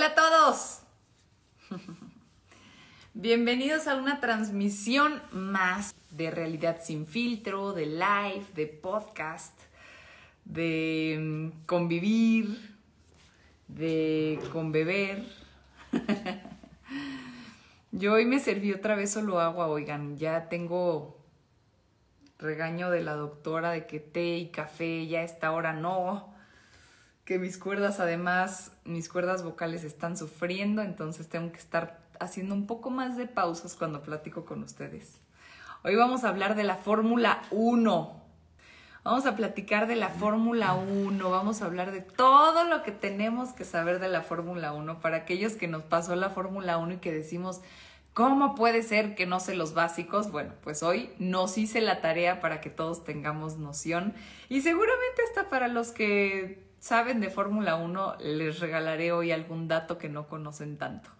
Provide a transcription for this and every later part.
Hola a todos. Bienvenidos a una transmisión más de realidad sin filtro, de live, de podcast, de mm, convivir, de conbeber. Yo hoy me serví otra vez solo agua, oigan, ya tengo regaño de la doctora de que té y café ya a esta hora no que mis cuerdas además, mis cuerdas vocales están sufriendo, entonces tengo que estar haciendo un poco más de pausas cuando platico con ustedes. Hoy vamos a hablar de la Fórmula 1. Vamos a platicar de la Fórmula 1, vamos a hablar de todo lo que tenemos que saber de la Fórmula 1 para aquellos que nos pasó la Fórmula 1 y que decimos, ¿cómo puede ser que no sé los básicos? Bueno, pues hoy nos hice la tarea para que todos tengamos noción y seguramente hasta para los que saben de Fórmula 1, les regalaré hoy algún dato que no conocen tanto.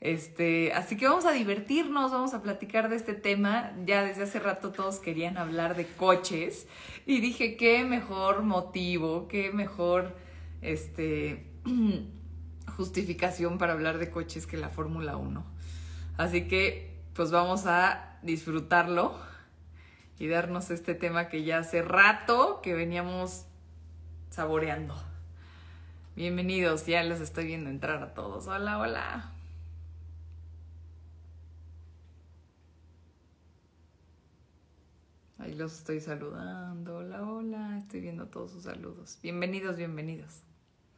Este, así que vamos a divertirnos, vamos a platicar de este tema. Ya desde hace rato todos querían hablar de coches y dije, qué mejor motivo, qué mejor este, justificación para hablar de coches que la Fórmula 1. Así que pues vamos a disfrutarlo y darnos este tema que ya hace rato que veníamos saboreando. Bienvenidos, ya los estoy viendo entrar a todos. Hola, hola. Ahí los estoy saludando. Hola, hola. Estoy viendo todos sus saludos. Bienvenidos, bienvenidos.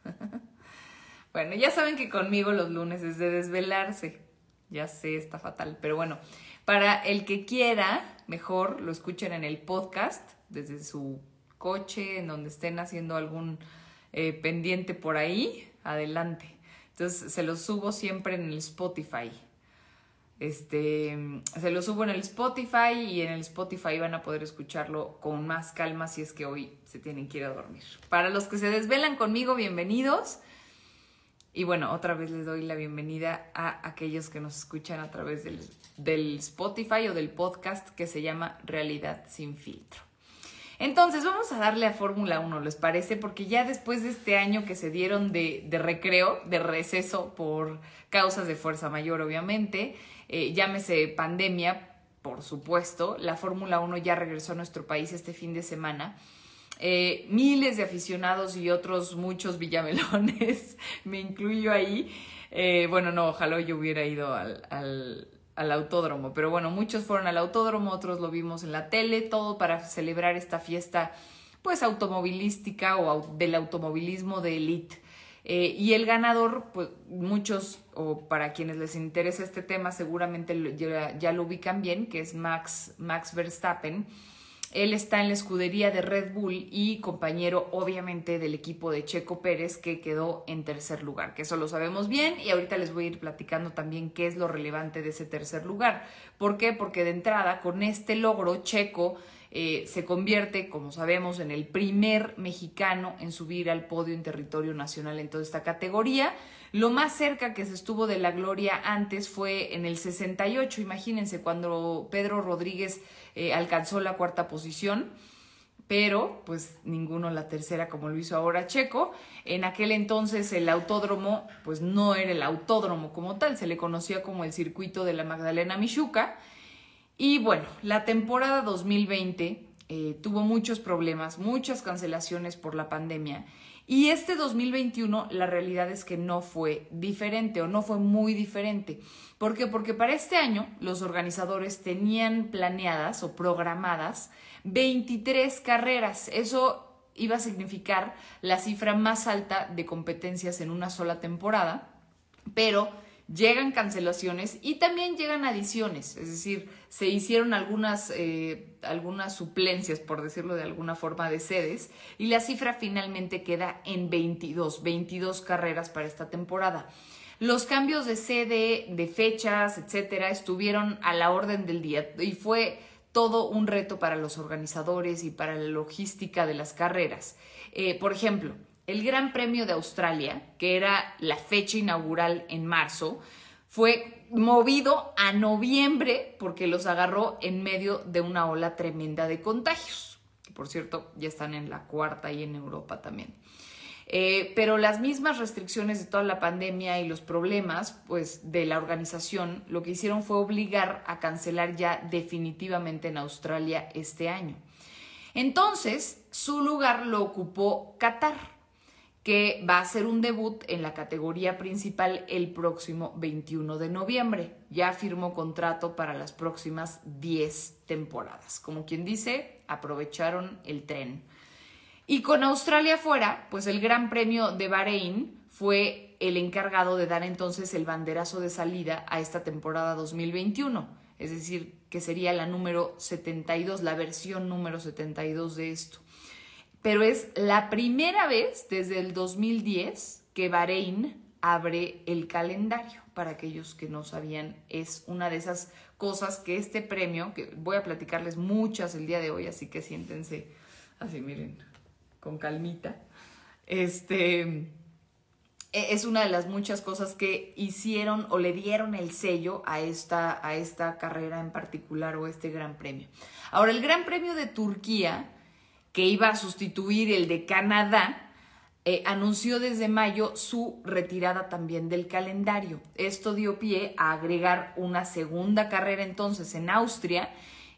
bueno, ya saben que conmigo los lunes es de desvelarse. Ya sé, está fatal. Pero bueno, para el que quiera, mejor lo escuchen en el podcast desde su coche, en donde estén haciendo algún eh, pendiente por ahí, adelante. Entonces se los subo siempre en el Spotify. Este, se lo subo en el Spotify y en el Spotify van a poder escucharlo con más calma si es que hoy se tienen que ir a dormir. Para los que se desvelan conmigo, bienvenidos. Y bueno, otra vez les doy la bienvenida a aquellos que nos escuchan a través del, del Spotify o del podcast que se llama Realidad sin filtro. Entonces, vamos a darle a Fórmula 1, ¿les parece? Porque ya después de este año que se dieron de, recreo, de receso por causas de fuerza mayor, obviamente, eh, llámese pandemia, por supuesto, la Fórmula 1 ya regresó a nuestro país este fin de semana. Eh, miles de aficionados y otros muchos villamelones, me incluyo ahí. Eh, bueno, no, ojalá yo hubiera ido al autódromo. Pero bueno, muchos fueron al autódromo, otros lo vimos en la tele, todo para celebrar esta fiesta pues automovilística o del automovilismo de élite. Eh, y el ganador, pues muchos, o para quienes les interesa este tema, seguramente ya, ya, lo ubican bien, que es Max, Max Verstappen. Él está en la escudería de Red Bull y compañero obviamente del equipo de Checo Pérez que quedó en tercer lugar, que eso lo sabemos bien y ahorita les voy a ir platicando también qué es lo relevante de ese tercer lugar. ¿Por qué? Porque de entrada con este logro Checo eh, se convierte, como sabemos, en el primer mexicano en subir al podio en territorio nacional en toda esta categoría. Lo más cerca que se estuvo de la gloria antes fue en el 68, imagínense, cuando Pedro Rodríguez eh, alcanzó la cuarta posición, pero pues ninguno la tercera como lo hizo ahora Checo. En aquel entonces el autódromo pues no era el autódromo como tal, se le conocía como el circuito de la Magdalena Michuca. Y bueno, la temporada 2020 eh, tuvo muchos problemas, muchas cancelaciones por la pandemia y este 2021 la realidad es que no fue diferente o no fue muy diferente. ¿Por qué? Porque para este año los organizadores tenían planeadas o programadas 23 carreras. Eso iba a significar la cifra más alta de competencias en una sola temporada, pero llegan cancelaciones y también llegan adiciones, es decir, se hicieron algunas, eh, algunas suplencias, por decirlo de alguna forma, de sedes y la cifra finalmente queda en 22, 22 carreras para esta temporada. Los cambios de sede, de fechas, etcétera, estuvieron a la orden del día y fue todo un reto para los organizadores y para la logística de las carreras. Eh, por ejemplo, el Gran Premio de Australia, que era la fecha inaugural en marzo, fue movido a noviembre porque los agarró en medio de una ola tremenda de contagios. Por cierto, ya están en la cuarta y en Europa también. Eh, pero las mismas restricciones de toda la pandemia y los problemas pues, de la organización lo que hicieron fue obligar a cancelar ya definitivamente en Australia este año. Entonces, su lugar lo ocupó Qatar que va a hacer un debut en la categoría principal el próximo 21 de noviembre. Ya firmó contrato para las próximas 10 temporadas. Como quien dice, aprovecharon el tren. Y con Australia fuera, pues el Gran Premio de Bahrein fue el encargado de dar entonces el banderazo de salida a esta temporada 2021. Es decir, que sería la número 72, la versión número 72 de esto pero es la primera vez desde el 2010 que Bahrein abre el calendario. Para aquellos que no sabían, es una de esas cosas que este premio, que voy a platicarles muchas el día de hoy, así que siéntense así, miren, con calmita. Este e, es una de las muchas cosas que hicieron o le dieron el sello a esta, a esta carrera en particular o este gran premio. Ahora, el Gran Premio de Turquía que iba a sustituir el de Canadá, eh, anunció desde mayo su retirada también del calendario. Esto dio pie a agregar una segunda carrera entonces en Austria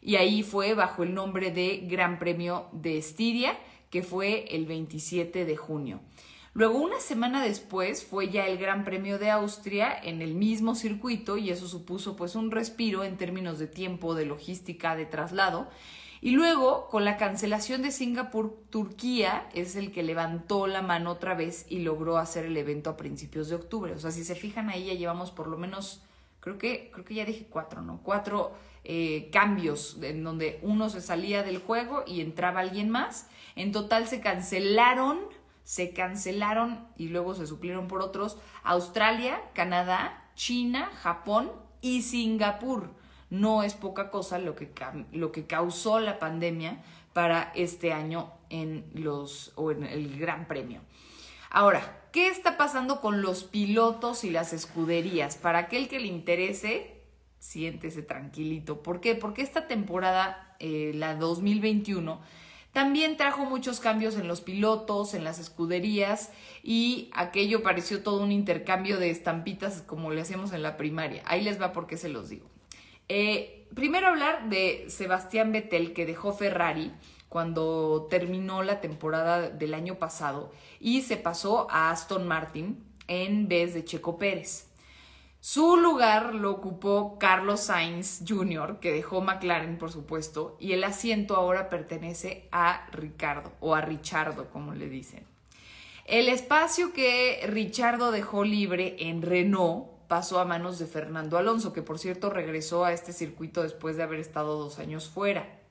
y ahí fue bajo el nombre de Gran Premio de Estiria, que fue el 27 de junio. Luego, una semana después, fue ya el Gran Premio de Austria en el mismo circuito y eso supuso pues un respiro en términos de tiempo, de logística, de traslado. Y luego, con la cancelación de Singapur, Turquía es el que levantó la mano otra vez y logró hacer el evento a principios de octubre. O sea, si se fijan ahí, ya llevamos por lo menos, creo que, creo que ya dije cuatro, ¿no? Cuatro eh, cambios en donde uno se salía del juego y entraba alguien más. En total se cancelaron, se cancelaron y luego se suplieron por otros Australia, Canadá, China, Japón y Singapur no es poca cosa lo que, lo que causó la pandemia para este año en los o en el Gran Premio. Ahora, ¿qué está pasando con los pilotos y las escuderías? Para aquel que le interese, siéntese tranquilito. ¿Por qué? Porque esta temporada, eh, la 2021, también trajo muchos cambios en los pilotos, en las escuderías y aquello pareció todo un intercambio de estampitas como le hacíamos en la primaria. Ahí les va porque se los digo. Eh, primero hablar de Sebastián Vettel que dejó Ferrari cuando terminó la temporada del año pasado y se pasó a Aston Martin en vez de Checo Pérez. Su lugar lo ocupó Carlos Sainz Jr., que dejó McLaren, por supuesto, y el asiento ahora pertenece a Ricardo, o a Richardo, como le dicen. El espacio que Richardo dejó libre en Renault pasó a manos de Fernando Alonso, que por cierto regresó a este circuito después de haber estado dos años fuera.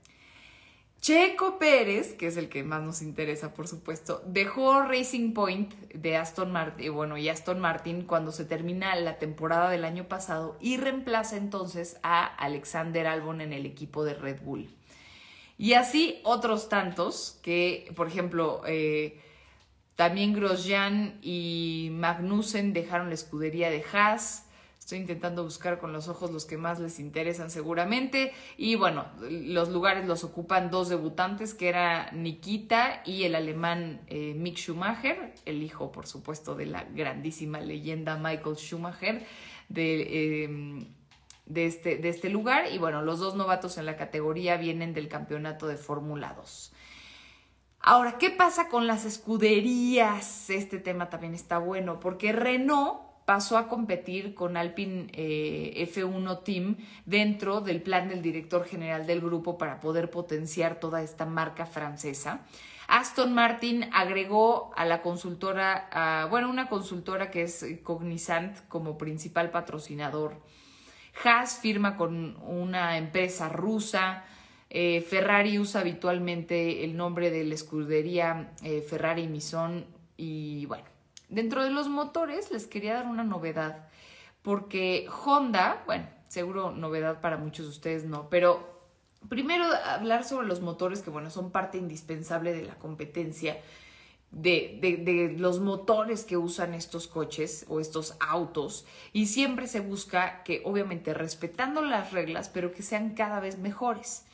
Checo Pérez, que es el que más nos interesa, por supuesto, dejó Racing Point de Aston Martin, bueno, y Aston Martin cuando se termina la temporada del año pasado y reemplaza entonces a Alexander Albon en el equipo de Red Bull. Y así otros tantos que, por ejemplo, eh, también Grosjean y Magnussen dejaron la escudería de Haas. Estoy intentando buscar con los ojos los que más les interesan seguramente. Y bueno, los lugares los ocupan dos debutantes, que era Nikita y el alemán eh, Mick Schumacher, el hijo, por supuesto, de la grandísima leyenda Michael Schumacher de, em, de, este, de este lugar. Y bueno, los dos novatos en la categoría vienen del campeonato de Fórmula 2. Ahora, ¿qué pasa con las escuderías? Este tema también está bueno, porque Renault pasó a competir con Alpine eh, F1 Team dentro del plan del director general del grupo para poder potenciar toda esta marca francesa. Aston Martin agregó a la consultora, bueno, una consultora que es Cognizant como principal patrocinador. Haas firma con una empresa rusa. Eh, Ferrari usa habitualmente el nombre de la escudería eh, Ferrari Mison y bueno, dentro de los motores les quería dar una novedad porque Honda, bueno, seguro novedad para muchos de ustedes no, pero primero hablar sobre los motores que bueno, son parte indispensable de la competencia. De, de, los motores que usan estos coches o estos autos y siempre se busca que obviamente respetando las reglas pero que sean cada vez mejores.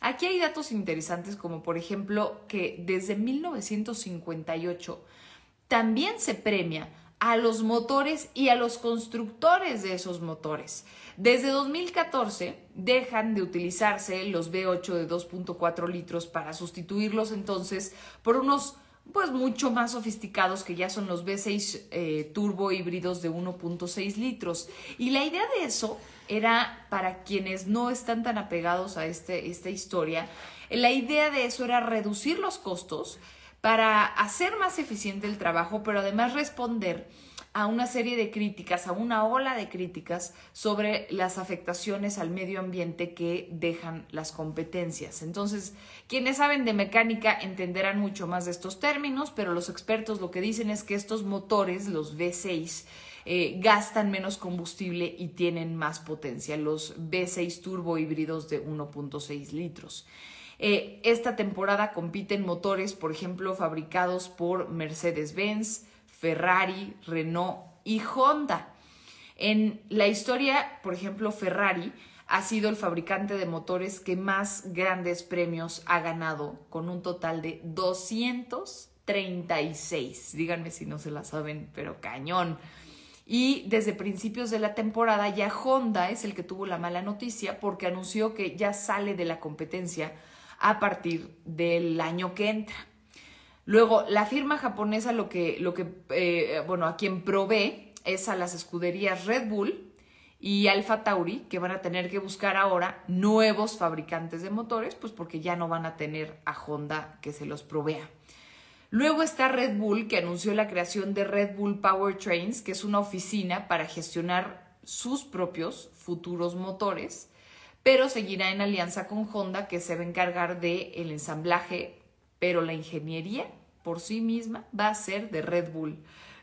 Aquí hay datos interesantes como por ejemplo que desde 1958 también se premia a los motores y a los constructores de esos motores. Desde 2014 dejan de utilizarse los V8 de 2.4 litros para sustituirlos entonces por unos pues mucho más sofisticados que ya son los V6 eh, turbo híbridos de 1.6 litros. Y la idea de eso era para quienes no están tan apegados a este, esta historia, la idea de eso era reducir los costos para hacer más eficiente el trabajo, pero además responder a una serie de críticas, a una ola de críticas sobre las afectaciones al medio ambiente que dejan las competencias. Entonces, quienes saben de mecánica entenderán mucho más de estos términos, pero los expertos lo que dicen es que estos motores, los V6, eh, gastan menos combustible y tienen más potencia, los V6 turbo híbridos de 1.6 litros. Eh, esta temporada compiten motores, por ejemplo, fabricados por Mercedes-Benz, Ferrari, Renault y Honda. En la historia, por ejemplo, Ferrari ha sido el fabricante de motores que más grandes premios ha ganado, con un total de 236. Díganme si no se la saben, pero cañón. Y desde principios de la temporada ya Honda es el que tuvo la mala noticia porque anunció que ya sale de la competencia a partir del año que entra. Luego, la firma japonesa lo que, lo que eh, bueno, a quien provee es a las escuderías Red Bull y Alfa Tauri, que van a tener que buscar ahora nuevos fabricantes de motores, pues porque ya no van a tener a Honda que se los provea. Luego está Red Bull, que anunció la creación de Red Bull Powertrains, que es una oficina para gestionar sus propios futuros motores, pero seguirá en alianza con Honda, que se va a encargar del el ensamblaje, pero la ingeniería por sí misma va a ser de Red Bull.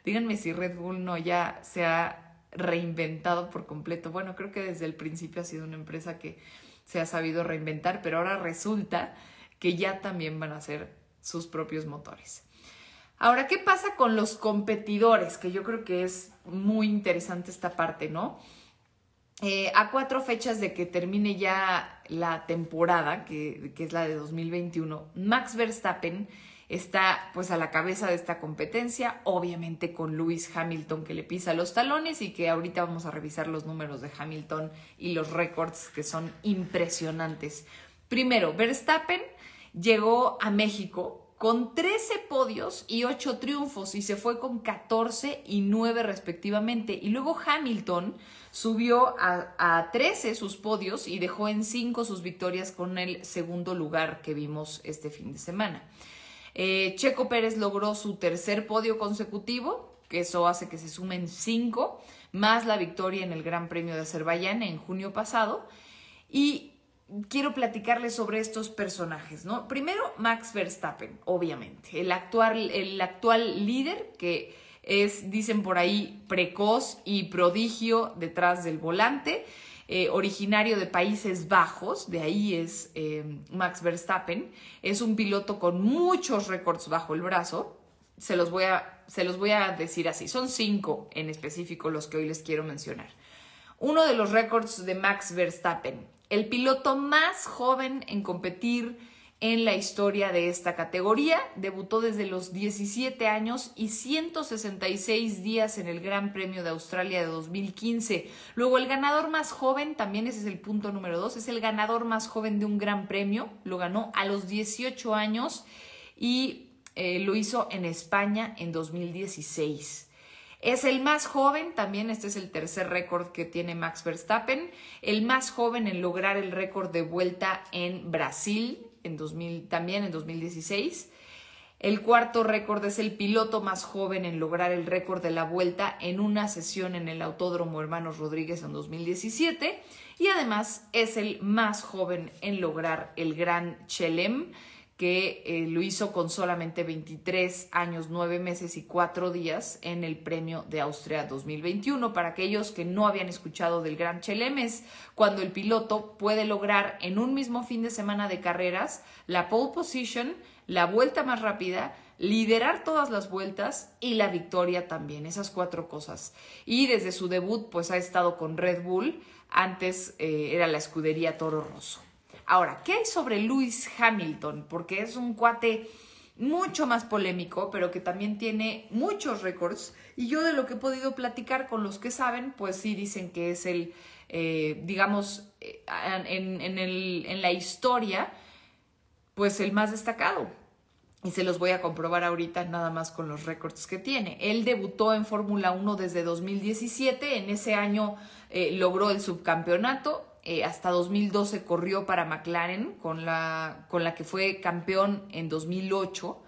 Díganme si Red Bull no ya se ha reinventado por completo. Bueno, creo que desde el principio ha sido una empresa que se ha sabido reinventar, pero ahora resulta que ya también van a hacer sus propios motores. Ahora, ¿qué pasa con los competidores? Que yo creo que es muy interesante esta parte, ¿no? Eh, a cuatro fechas de que termine ya la temporada, que, que es la de 2021, Max Verstappen está pues a la cabeza de esta competencia, obviamente con Lewis Hamilton que le pisa los talones y que ahorita vamos a revisar los números de Hamilton y los récords que son impresionantes. Primero, Verstappen llegó a México con 13 podios y 8 triunfos y se fue con 14 y 9 respectivamente. Y luego Hamilton subió a, a 13 sus podios y dejó en 5 sus victorias con el segundo lugar que vimos este fin de semana. Eh, Checo Pérez logró su tercer podio consecutivo, que eso hace que se sumen cinco, más la victoria en el Gran Premio de Azerbaiyán en junio pasado. Y quiero platicarles sobre estos personajes, ¿no? Primero, Max Verstappen, obviamente, el actual, el actual líder que es, dicen por ahí, precoz y prodigio detrás del volante. Eh, originario de Países Bajos, de ahí es eh, Max Verstappen, es un piloto con muchos récords bajo el brazo, se los, voy a, se los voy a decir así, son cinco en específico los que hoy les quiero mencionar. Uno de los récords de Max Verstappen, el piloto más joven en competir en la historia de esta categoría. Debutó desde los 17 años y 166 días en el Gran Premio de Australia de 2015. Luego el ganador más joven, también ese es el punto número 2, es el ganador más joven de un Gran Premio. Lo ganó a los 18 años y eh, lo hizo en España en 2016. Es el más joven, también este es el tercer récord que tiene Max Verstappen, el más joven en lograr el récord de vuelta en Brasil en 2000, también en 2016. El cuarto récord es el piloto más joven en lograr el récord de la vuelta en una sesión en el Autódromo Hermanos Rodríguez en 2017 y además es el más joven en lograr el Gran Chelem que eh, lo hizo con solamente 23 años, 9 meses y 4 días en el Premio de Austria 2021. Para aquellos que no habían escuchado del Gran Chelemes, cuando el piloto puede lograr en un mismo fin de semana de carreras la pole position, la vuelta más rápida, liderar todas las vueltas y la victoria también, esas cuatro cosas. Y desde su debut, pues ha estado con Red Bull, antes eh, era la escudería Toro Rosso. Ahora, ¿qué hay sobre Lewis Hamilton? Porque es un cuate mucho más polémico, pero que también tiene muchos récords. Y yo de lo que he podido platicar con los que saben, pues sí dicen que es el, eh, digamos, eh, en, la historia, pues el más destacado. Y se los voy a comprobar ahorita nada más con los récords que tiene. Él debutó en Fórmula 1 desde 2017. En ese año eh, logró el subcampeonato. Eh, hasta 2012 corrió para McLaren, con la, con la que fue campeón en 2008.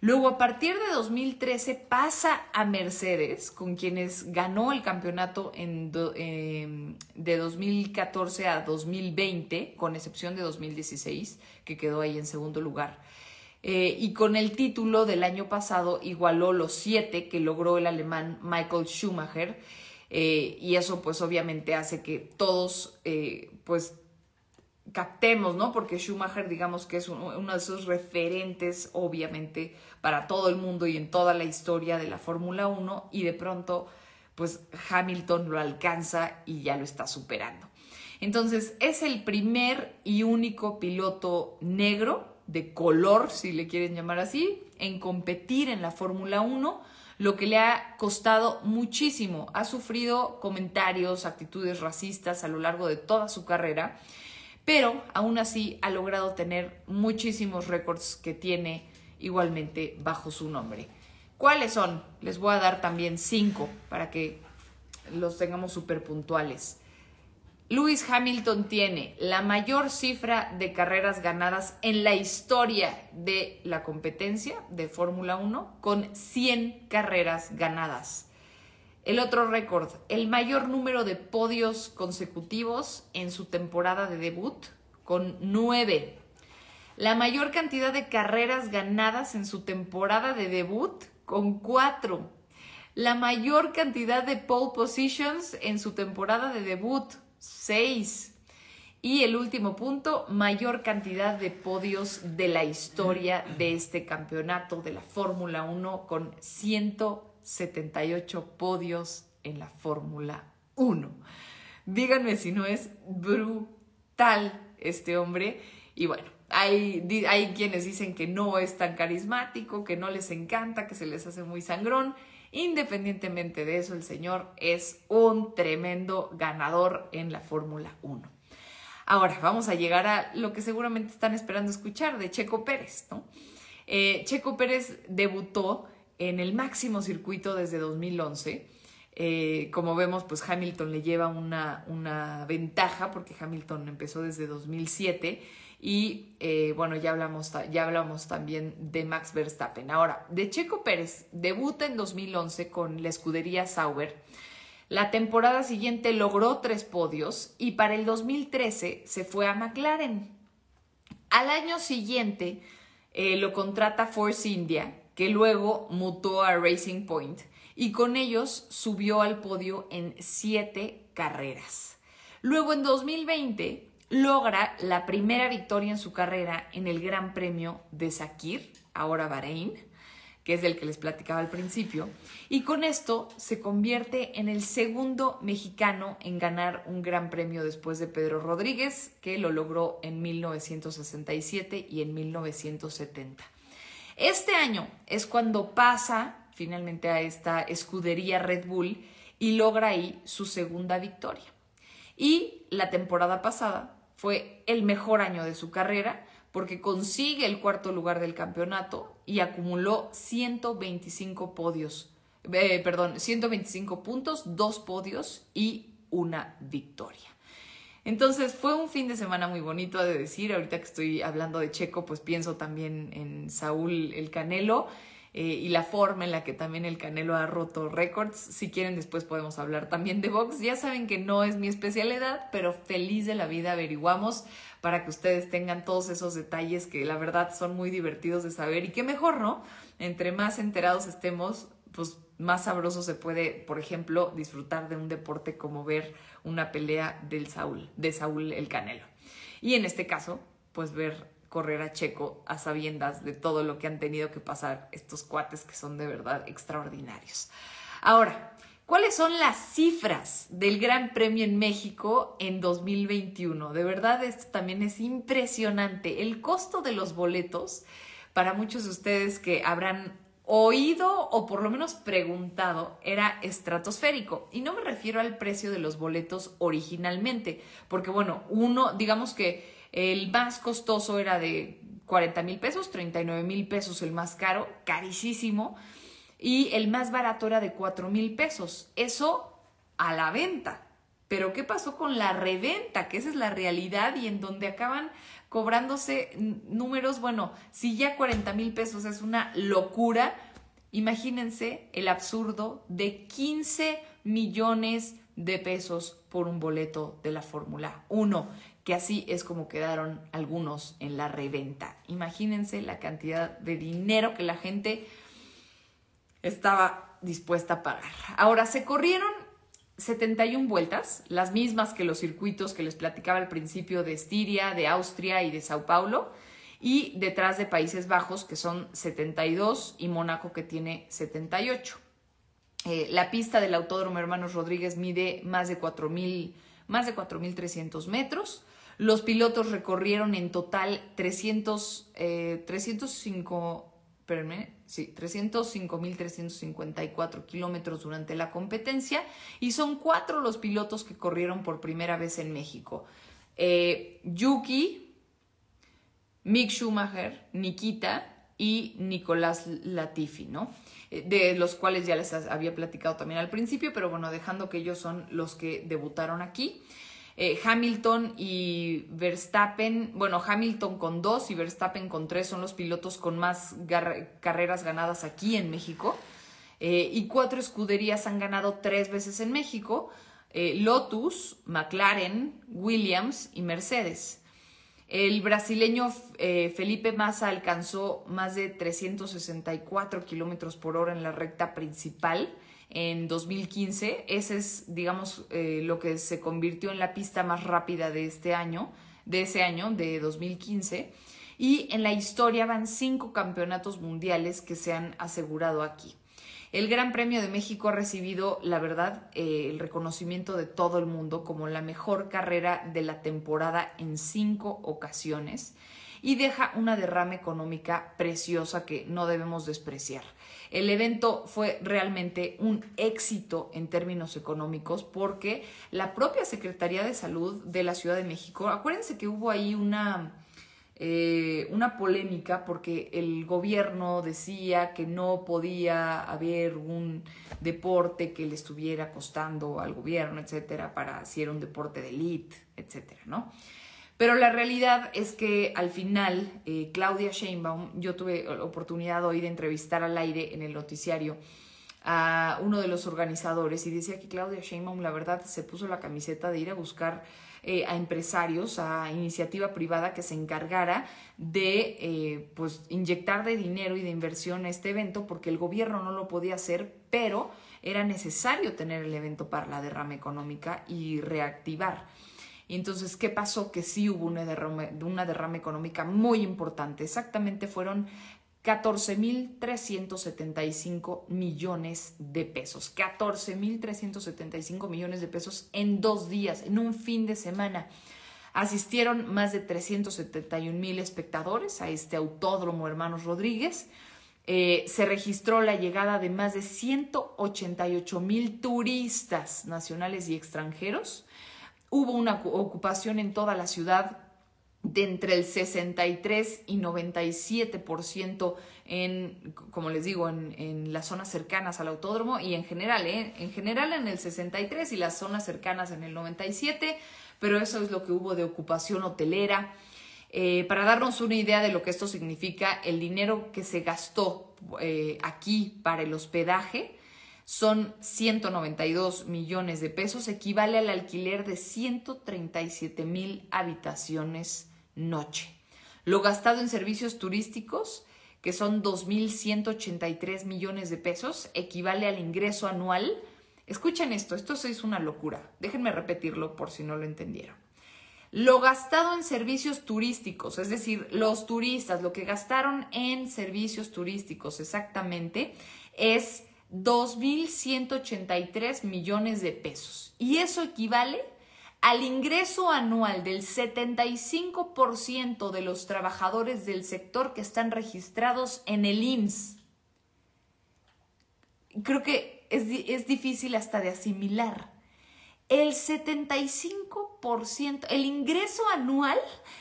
Luego, a partir de 2013, pasa a Mercedes, con quienes ganó el campeonato en em, de 2014 a 2020, con excepción de 2016, que quedó ahí en segundo lugar. Eh, y con el título del año pasado igualó los siete que logró el alemán Michael Schumacher. Eh, y eso pues obviamente hace que todos eh, pues captemos, ¿no? Porque Schumacher digamos que es uno, de esos referentes obviamente para todo el mundo y en toda la historia de la Fórmula 1 y de pronto pues Hamilton lo alcanza y ya lo está superando. Entonces es el primer y único piloto negro de color, si le quieren llamar así, en competir en la Fórmula 1, lo que le ha costado muchísimo. Ha sufrido comentarios, actitudes racistas a lo largo de toda su carrera, pero aún así ha logrado tener muchísimos récords que tiene igualmente bajo su nombre. ¿Cuáles son? Les voy a dar también cinco para que los tengamos súper puntuales. Lewis Hamilton tiene la mayor cifra de carreras ganadas en la historia de la competencia de Fórmula 1 con 100 carreras ganadas. El otro récord, el mayor número de podios consecutivos en su temporada de debut con 9. La mayor cantidad de carreras ganadas en su temporada de debut con 4. La mayor cantidad de pole positions en su temporada de debut 6. Y el último punto, mayor cantidad de podios de la historia de este campeonato de la Fórmula 1 con 178 podios en la Fórmula 1. Díganme si no es brutal este hombre. Y bueno, hay, hay quienes dicen que no es tan carismático, que no les encanta, que se les hace muy sangrón. Independientemente de eso, el señor es un tremendo ganador en la Fórmula 1. Ahora, vamos a llegar a lo que seguramente están esperando escuchar de Checo Pérez, ¿no? Eh, Checo Pérez debutó en el máximo circuito desde 2011. Eh, como vemos, pues Hamilton le lleva una, una ventaja porque Hamilton empezó desde 2007 y eh, bueno, ya hablamos, ya hablamos también de Max Verstappen. Ahora, de Checo Pérez, debuta en 2011 con la escudería Sauber. La temporada siguiente logró tres podios y para el 2013 se fue a McLaren. Al año siguiente eh, lo contrata Force India, que luego mutó a Racing Point y con ellos subió al podio en siete carreras. Luego en 2020 logra la primera victoria en su carrera en el Gran Premio de Sakir, ahora Bahrein, que es del que les platicaba al principio, y con esto se convierte en el segundo mexicano en ganar un Gran Premio después de Pedro Rodríguez, que lo logró en 1967 y en 1970. Este año es cuando pasa finalmente a esta escudería Red Bull y logra ahí su segunda victoria. Y la temporada pasada fue el mejor año de su carrera porque consigue el cuarto lugar del campeonato y acumuló 125 podios, eh, perdón, 125 puntos, dos podios y una victoria. Entonces fue un fin de semana muy bonito de decir, ahorita que estoy hablando de Checo, pues pienso también en Saúl el Canelo eh, y la forma en la que también el Canelo ha roto récords. Si quieren, después podemos hablar también de box. Ya saben que no es mi especialidad, pero feliz de la vida averiguamos para que ustedes tengan todos esos detalles que la verdad son muy divertidos de saber y qué mejor, ¿no? Entre más enterados estemos, pues más sabroso se puede, por ejemplo, disfrutar de un deporte como ver una pelea del Saúl, de Saúl el Canelo. Y en este caso, pues ver correr a Checo a sabiendas de todo lo que han tenido que pasar estos cuates que son de verdad extraordinarios. Ahora, ¿cuáles son las cifras del Gran Premio en México en 2021? De verdad, esto también es impresionante. El costo de los boletos para muchos de ustedes que habrán oído o por lo menos preguntado era estratosférico. Y no me refiero al precio de los boletos originalmente, porque bueno, uno, digamos que el más costoso era de 40 mil pesos, 39 mil pesos el más caro, carísimo, y el más barato era de 4 mil pesos. Eso a la venta. Pero ¿qué pasó con la reventa? Que esa es la realidad y en donde acaban cobrándose números, bueno, si ya 40 mil pesos es una locura, imagínense el absurdo de 15 millones de pesos por un boleto de la Fórmula 1, que así es como quedaron algunos en la reventa. Imagínense la cantidad de dinero que la gente estaba dispuesta a pagar. Ahora, se corrieron 71 vueltas, las mismas que los circuitos que les platicaba al principio de Estiria, de Austria y de Sao Paulo, y detrás de Países Bajos que son 72 y Mónaco que tiene 78. Eh, la pista del Autódromo Hermanos Rodríguez mide más de 4.000, más de 4.300 metros. Los pilotos recorrieron en total 300, eh, 305, sí, 305.354 kilómetros durante la competencia y son cuatro los pilotos que corrieron por primera vez en México. Eh, Yuki, Mick Schumacher, Nikita y Nicolás Latifi, ¿no? Eh, de los cuales ya les había platicado también al principio, pero bueno, dejando que ellos son los que debutaron aquí. Eh, Hamilton y Verstappen, bueno, Hamilton con dos y Verstappen con tres son los pilotos con más carreras ganadas aquí en México. Eh, y cuatro escuderías han ganado tres veces en México. Eh, Lotus, McLaren, Williams y Mercedes. El brasileño Felipe Massa alcanzó más de 364 kilómetros por hora en la recta principal en 2015. Ese es, digamos, eh, lo que se convirtió en la pista más rápida de este año, de ese año, de 2015. Y en la historia van cinco campeonatos mundiales que se han asegurado aquí. El Gran Premio de México ha recibido, la verdad, eh, el reconocimiento de todo el mundo como la mejor carrera de la temporada en cinco ocasiones y deja una derrama económica preciosa que no debemos despreciar. El evento fue realmente un éxito en términos económicos porque la propia Secretaría de Salud de la Ciudad de México, acuérdense que hubo ahí una, eh, una polémica porque el gobierno decía que no podía haber un deporte que le estuviera costando al gobierno, etcétera, para si era un deporte de élite, etcétera, ¿no? Pero la realidad es que al final, eh, Claudia Sheinbaum, yo tuve la oportunidad hoy de entrevistar al aire en el noticiario a uno de los organizadores y decía que Claudia Sheinbaum, la verdad, se puso la camiseta de ir a buscar eh, a empresarios, a iniciativa privada que se encargara de eh, pues, inyectar de dinero y de inversión a este evento porque el gobierno no lo podía hacer, pero era necesario tener el evento para la derrama económica y reactivar. Y entonces, ¿qué pasó? Que sí hubo una derrama, económica muy importante. Exactamente fueron 14.375 millones de pesos. 14.375 millones de pesos en dos días, en un fin de semana. Asistieron más de 371 mil espectadores a este autódromo Hermanos Rodríguez. Eh, se registró la llegada de más de 188 mil turistas nacionales y extranjeros hubo una ocupación en toda la ciudad de entre el 63 y 97% en, como les digo, en, las zonas cercanas al autódromo y en general, ¿eh? en general en el 63 y las zonas cercanas en el 97, pero eso es lo que hubo de ocupación hotelera. Eh, para darnos una idea de lo que esto significa, el dinero que se gastó eh, aquí para el hospedaje son 192 millones de pesos, equivale al alquiler de 137 mil habitaciones noche. Lo gastado en servicios turísticos, que son 2.183 millones de pesos, equivale al ingreso anual. Escuchen esto, esto es una locura. Déjenme repetirlo por si no lo entendieron. Lo gastado en servicios turísticos, es decir, los turistas, lo que gastaron en servicios turísticos exactamente, es 2.183 millones de pesos. Y eso equivale al ingreso anual del 75% de los trabajadores del sector que están registrados en el IMSS. Creo que es, es difícil hasta de asimilar. El 75%, el ingreso anual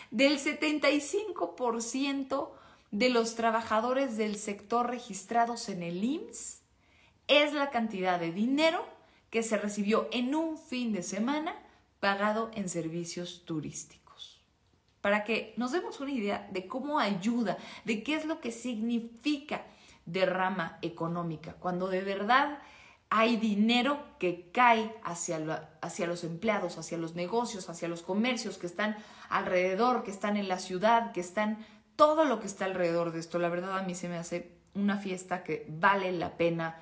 del 75% de los trabajadores del sector registrados en el IMSS es la cantidad de dinero que se recibió en un fin de semana pagado en servicios turísticos. Para que nos demos una idea de cómo ayuda, de qué es lo que significa derrama económica, cuando de verdad hay dinero que cae hacia, hacia los empleados, hacia los negocios, hacia los comercios que están alrededor, que están en la ciudad, que están todo lo que está alrededor de esto. La verdad a mí se me hace una fiesta que vale la pena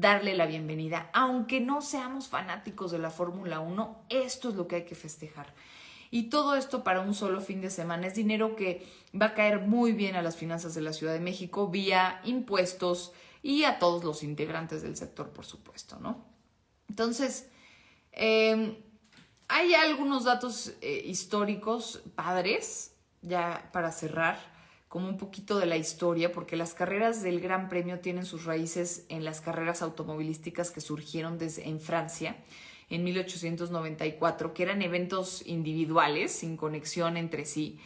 darle la bienvenida. Aunque no seamos fanáticos de la Fórmula 1, esto es lo que hay que festejar. Y todo esto para un solo fin de semana es dinero que va a caer muy bien a las finanzas de la Ciudad de México vía impuestos y a todos los integrantes del sector, por supuesto, ¿no? Entonces, em, hay algunos datos eh, históricos padres ya para cerrar, como un poquito de la historia, porque las carreras del Gran Premio tienen sus raíces en las carreras automovilísticas que surgieron desde, en Francia en 1894, que eran eventos individuales, sin conexión entre sí,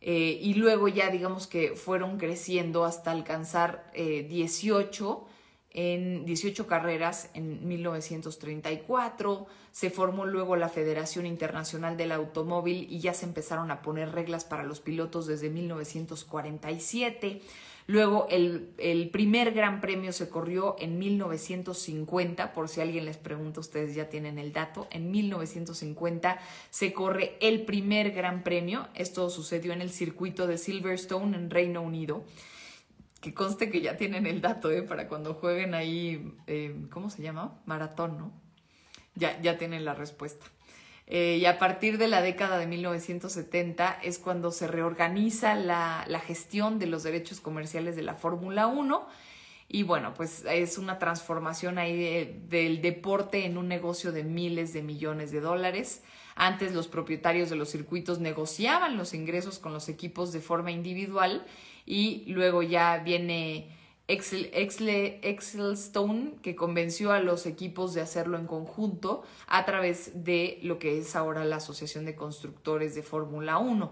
eh, y luego ya digamos que fueron creciendo hasta alcanzar 18 eh, en 18 carreras en 1934, se formó luego la Federación Internacional del Automóvil y ya se empezaron a poner reglas para los pilotos desde 1947. Luego el, el, primer gran premio se corrió en 1950, por si alguien les pregunta, ustedes ya tienen el dato, en 1950 se corre el primer gran premio, esto sucedió en el circuito de Silverstone en Reino Unido que conste que ya tienen el dato, ¿eh? Para cuando jueguen ahí, eh, ¿cómo se llama? Maratón, ¿no? Ya, ya tienen la respuesta. Eh, y a partir de la década de 1970 es cuando se reorganiza la, gestión de los derechos comerciales de la Fórmula 1. Y bueno, pues es una transformación ahí del deporte en un negocio de miles de millones de dólares. Antes los propietarios de los circuitos negociaban los ingresos con los equipos de forma individual y luego ya viene Excel, Stone que convenció a los equipos de hacerlo en conjunto a través de lo que es ahora la Asociación de Constructores de Fórmula 1.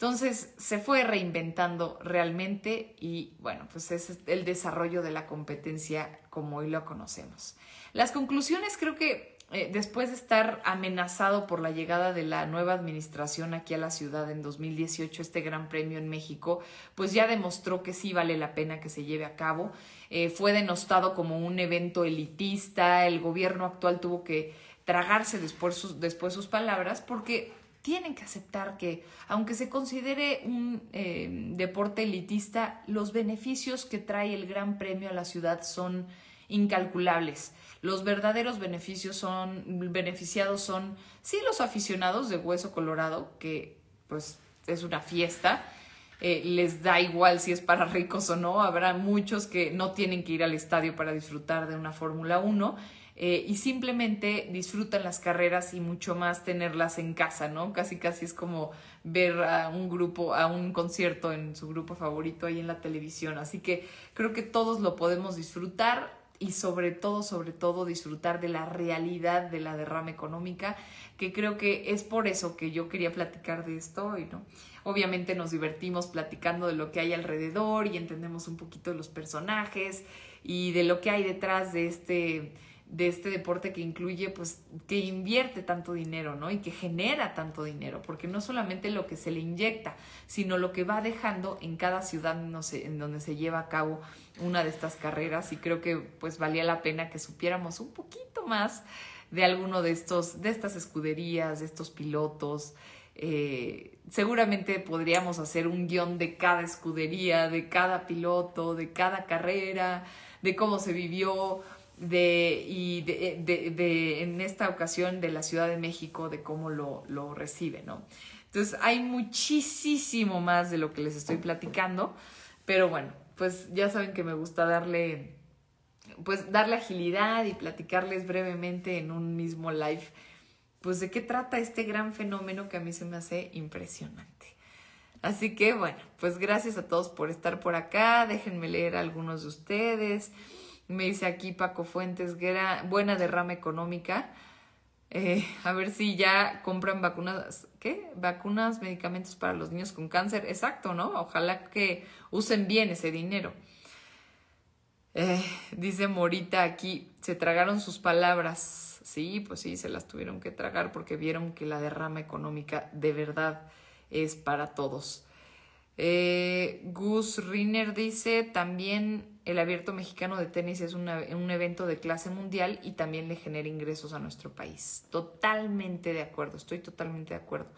Entonces se fue reinventando realmente y bueno, pues es el desarrollo de la competencia como hoy lo conocemos. Las conclusiones creo que eh, después de estar amenazado por la llegada de la nueva administración aquí a la ciudad en 2018, este gran premio en México, pues ya demostró que sí vale la pena que se lleve a cabo. Eh, fue denostado como un evento elitista, el gobierno actual tuvo que tragarse después sus, después sus palabras porque tienen que aceptar que, aunque se considere un eh, deporte elitista, los beneficios que trae el Gran Premio a la ciudad son incalculables. Los verdaderos beneficios son, beneficiados son, sí, los aficionados de Hueso Colorado, que pues es una fiesta. Eh, les da igual si es para ricos o no. Habrá muchos que no tienen que ir al estadio para disfrutar de una Fórmula 1 eh, y simplemente disfrutan las carreras y mucho más tenerlas en casa, ¿no? Casi casi es como ver a un grupo, a un concierto en su grupo favorito ahí en la televisión. Así que creo que todos lo podemos disfrutar y sobre todo, sobre todo disfrutar de la realidad de la derrama económica, que creo que es por eso que yo quería platicar de esto hoy, ¿no? Obviamente nos divertimos platicando de lo que hay alrededor y entendemos un poquito de los personajes y de lo que hay detrás de este de este deporte que incluye, pues, que invierte tanto dinero, ¿no? Y que genera tanto dinero, porque no solamente lo que se le inyecta, sino lo que va dejando en cada ciudad no sé, en donde se lleva a cabo una de estas carreras y creo que pues valía la pena que supiéramos un poquito más de alguno de estos, de estas escuderías, de estos pilotos. Eh, seguramente podríamos hacer un guion de cada escudería, de cada piloto, de cada carrera, de cómo se vivió, de, y de, de, en esta ocasión de la Ciudad de México, de cómo lo, lo recibe, ¿no? Entonces hay muchísimo más de lo que les estoy platicando, pero bueno, pues ya saben que me gusta darle, pues darle agilidad y platicarles brevemente en un mismo live pues de qué trata este gran fenómeno que a mí se me hace impresionante. Así que bueno, pues gracias a todos por estar por acá. Déjenme leer a algunos de ustedes. Me dice aquí Paco Fuentes, buena derrama económica. Eh, a ver si ya compran vacunas, ¿qué? Vacunas, medicamentos para los niños con cáncer. Exacto, ¿no? Ojalá que usen bien ese dinero. Eh, dice Morita aquí, se tragaron sus palabras. Sí, pues sí, se las tuvieron que tragar porque vieron que la derrama económica de verdad es para todos. Eh, Gus Riner dice, también el abierto mexicano de tenis es un evento de clase mundial y también le genera ingresos a nuestro país. Totalmente de acuerdo, estoy totalmente de acuerdo.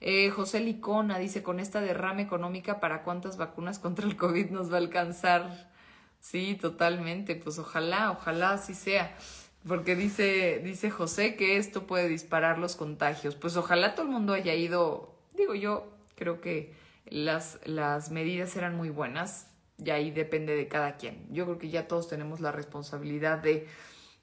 Eh, José Licona dice, con esta derrama económica, ¿para cuántas vacunas contra el COVID nos va a alcanzar? Sí, totalmente, pues ojalá, ojalá así sea. Porque dice, dice José que esto puede disparar los contagios. Pues ojalá todo el mundo haya ido, digo yo, creo que las, las medidas eran muy buenas y ahí depende de cada quien. Yo creo que ya todos tenemos la responsabilidad de,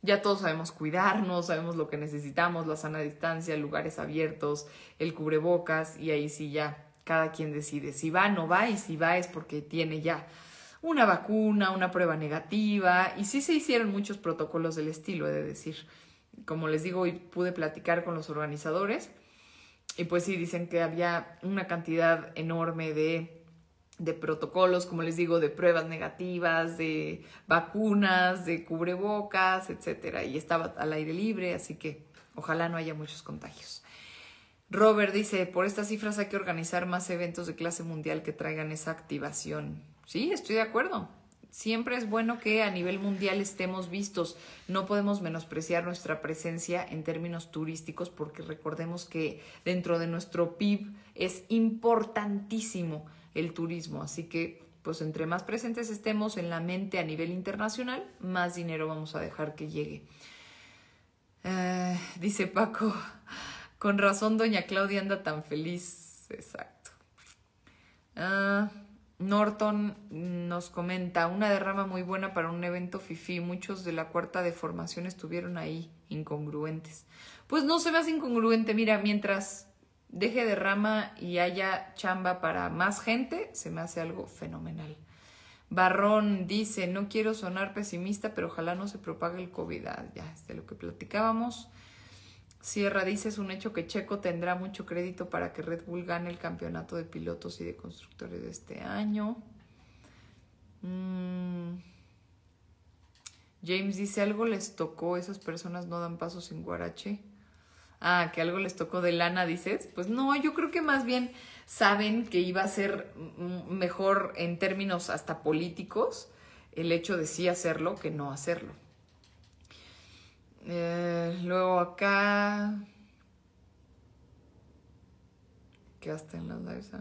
ya todos sabemos cuidarnos, sabemos lo que necesitamos, la sana distancia, lugares abiertos, el cubrebocas y ahí sí ya cada quien decide si va no va y si va es porque tiene ya una vacuna, una prueba negativa y sí se hicieron muchos protocolos del estilo, he de decir. Como les digo, hoy pude platicar con los organizadores y pues sí dicen que había una cantidad enorme de, de protocolos, como les digo, de pruebas negativas, de vacunas, de cubrebocas, etcétera, y estaba al aire libre, así que ojalá no haya muchos contagios. Robert dice, por estas cifras hay que organizar más eventos de clase mundial que traigan esa activación. Sí, estoy de acuerdo siempre es bueno que a nivel mundial estemos vistos. No podemos menospreciar nuestra presencia en términos turísticos porque recordemos que dentro de nuestro PIB es importantísimo el turismo. Así que, pues entre más presentes estemos en la mente a nivel internacional, más dinero vamos a dejar que llegue. Eh, dice Paco, con razón doña Claudia anda tan feliz. Exacto. Ah, Norton nos comenta, una derrama muy buena para un evento FIFI. Muchos de la cuarta de formación estuvieron ahí, incongruentes. Pues no se me hace incongruente, mira, mientras deje derrama y haya chamba para más gente, se me hace algo fenomenal. Barrón dice, no quiero sonar pesimista, pero ojalá no se propague el COVID. Ah, ya, es de lo que platicábamos. Sierra dice es un hecho que Checo tendrá mucho crédito para que Red Bull gane el campeonato de pilotos y de constructores de este año. Mm. James dice algo les tocó, esas personas no dan pasos sin guarache. Ah, que algo les tocó de lana, dices. Pues no, yo creo que más bien saben que iba a ser mejor en términos hasta políticos el hecho de sí hacerlo que no hacerlo. Eh, luego acá. Que hasta en las lives.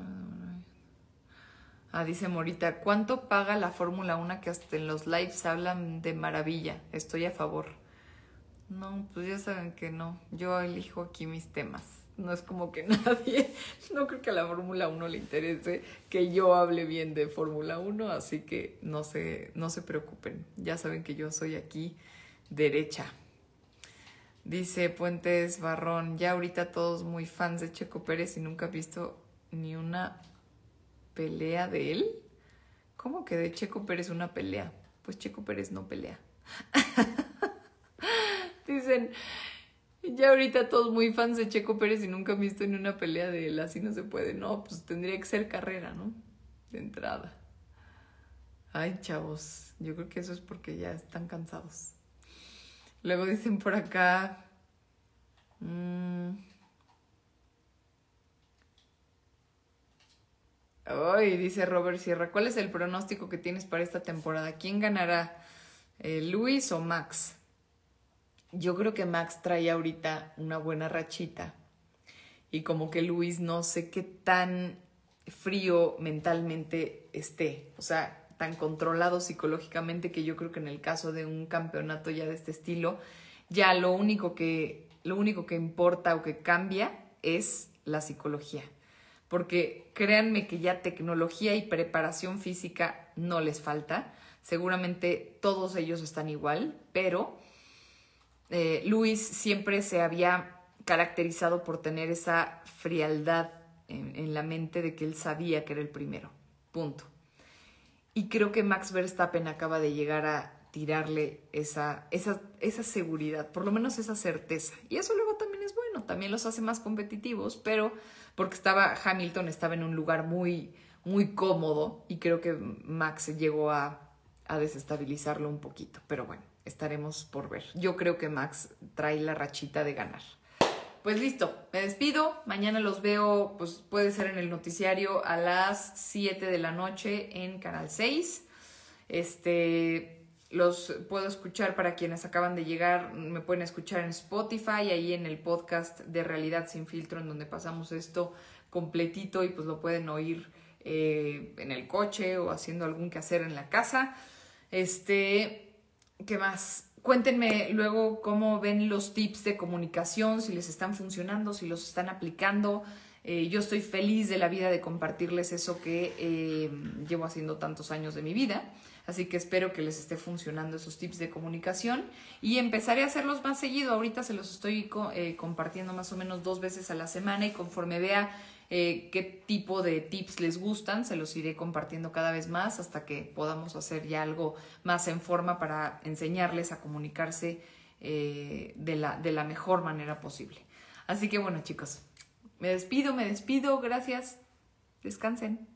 Ah, dice Morita, ¿cuánto paga la Fórmula 1 que hasta en los lives hablan de maravilla? Estoy a favor. No, pues ya saben que no. Yo elijo aquí mis temas. No es como que nadie, no creo que a la Fórmula 1 le interese que yo hable bien de Fórmula 1, así que no se, no se preocupen. Ya saben que yo soy aquí derecha. Dice Puentes Barrón, ya ahorita todos muy fans de Checo Pérez y nunca he visto ni una pelea de él. ¿Cómo que de Checo Pérez una pelea? Pues Checo Pérez no pelea. Dicen, ya ahorita todos muy fans de Checo Pérez y nunca he visto ni una pelea de él. Así no se puede. No, pues tendría que ser carrera, ¿no? De entrada. Ay, chavos, yo creo que eso es porque ya están cansados. Luego dicen por acá. Mmm, Ay, dice Robert Sierra, ¿cuál es el pronóstico que tienes para esta temporada? ¿Quién ganará? Eh, ¿Luis o Max? Yo creo que Max trae ahorita una buena rachita. Y como que Luis no sé qué tan frío mentalmente esté. O sea, tan controlado psicológicamente que yo creo que en el caso de un campeonato ya de este estilo, ya lo único que, lo único que importa o que cambia es la psicología. Porque créanme que ya tecnología y preparación física no les falta. Seguramente todos ellos están igual, pero eh, Luis siempre se había caracterizado por tener esa frialdad en, la mente de que él sabía que era el primero. Punto. Y creo que Max Verstappen acaba de llegar a tirarle esa, esa, esa seguridad, por lo menos esa certeza. Y eso luego también es bueno, también los hace más competitivos, pero porque estaba Hamilton estaba en un lugar muy, muy cómodo y creo que Max llegó a, a desestabilizarlo un poquito. Pero bueno, estaremos por ver. Yo creo que Max trae la rachita de ganar. Pues listo, me despido. Mañana los veo, pues puede ser en el noticiario a las 7 de la noche en Canal 6. Este, los puedo escuchar para quienes acaban de llegar, me pueden escuchar en Spotify, ahí en el podcast de Realidad sin filtro, en donde pasamos esto completito y pues lo pueden oír eh, en el coche o haciendo algún quehacer en la casa. Este, ¿qué más? Cuéntenme luego cómo ven los tips de comunicación, si les están funcionando, si los están aplicando. Eh, yo estoy feliz de la vida de compartirles eso que eh, llevo haciendo tantos años de mi vida. Así que espero que les esté funcionando esos tips de comunicación y empezaré a hacerlos más seguido. Ahorita se los estoy eh, compartiendo más o menos dos veces a la semana y conforme vea eh, qué tipo de tips les gustan, se los iré compartiendo cada vez más hasta que podamos hacer ya algo más en forma para enseñarles a comunicarse eh, de, la, de la mejor manera posible. Así que bueno chicos, me despido, me despido, gracias, descansen.